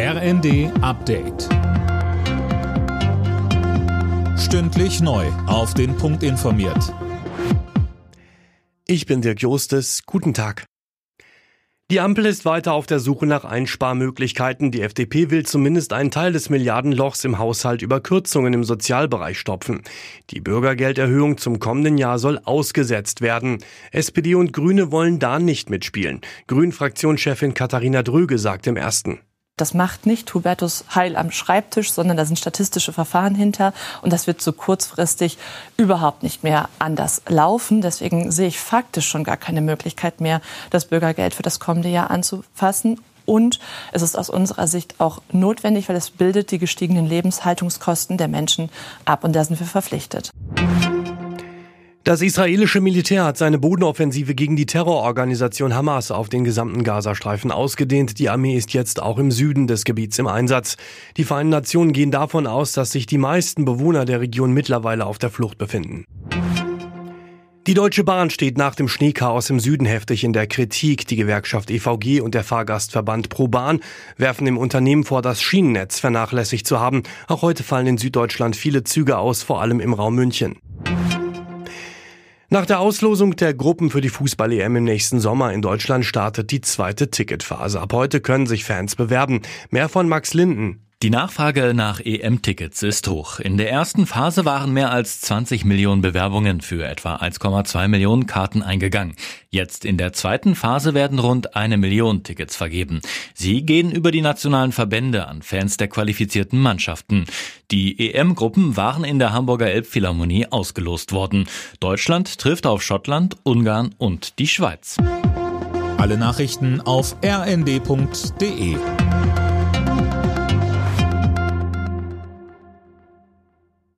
RND Update. Stündlich neu. Auf den Punkt informiert. Ich bin Dirk Jostes. Guten Tag. Die Ampel ist weiter auf der Suche nach Einsparmöglichkeiten. Die FDP will zumindest einen Teil des Milliardenlochs im Haushalt über Kürzungen im Sozialbereich stopfen. Die Bürgergelderhöhung zum kommenden Jahr soll ausgesetzt werden. SPD und Grüne wollen da nicht mitspielen. Grünen-Fraktionschefin Katharina Dröge sagt im ersten. Das macht nicht Hubertus Heil am Schreibtisch, sondern da sind statistische Verfahren hinter und das wird so kurzfristig überhaupt nicht mehr anders laufen. Deswegen sehe ich faktisch schon gar keine Möglichkeit mehr, das Bürgergeld für das kommende Jahr anzufassen. Und es ist aus unserer Sicht auch notwendig, weil es bildet die gestiegenen Lebenshaltungskosten der Menschen ab und da sind wir verpflichtet. Das israelische Militär hat seine Bodenoffensive gegen die Terrororganisation Hamas auf den gesamten Gazastreifen ausgedehnt. Die Armee ist jetzt auch im Süden des Gebiets im Einsatz. Die Vereinten Nationen gehen davon aus, dass sich die meisten Bewohner der Region mittlerweile auf der Flucht befinden. Die Deutsche Bahn steht nach dem Schneechaos im Süden heftig in der Kritik. Die Gewerkschaft EVG und der Fahrgastverband ProBahn werfen dem Unternehmen vor, das Schienennetz vernachlässigt zu haben. Auch heute fallen in Süddeutschland viele Züge aus, vor allem im Raum München. Nach der Auslosung der Gruppen für die Fußball-EM im nächsten Sommer in Deutschland startet die zweite Ticketphase. Ab heute können sich Fans bewerben. Mehr von Max Linden. Die Nachfrage nach EM-Tickets ist hoch. In der ersten Phase waren mehr als 20 Millionen Bewerbungen für etwa 1,2 Millionen Karten eingegangen. Jetzt in der zweiten Phase werden rund eine Million Tickets vergeben. Sie gehen über die nationalen Verbände an Fans der qualifizierten Mannschaften. Die EM-Gruppen waren in der Hamburger Elbphilharmonie ausgelost worden. Deutschland trifft auf Schottland, Ungarn und die Schweiz. Alle Nachrichten auf rnd.de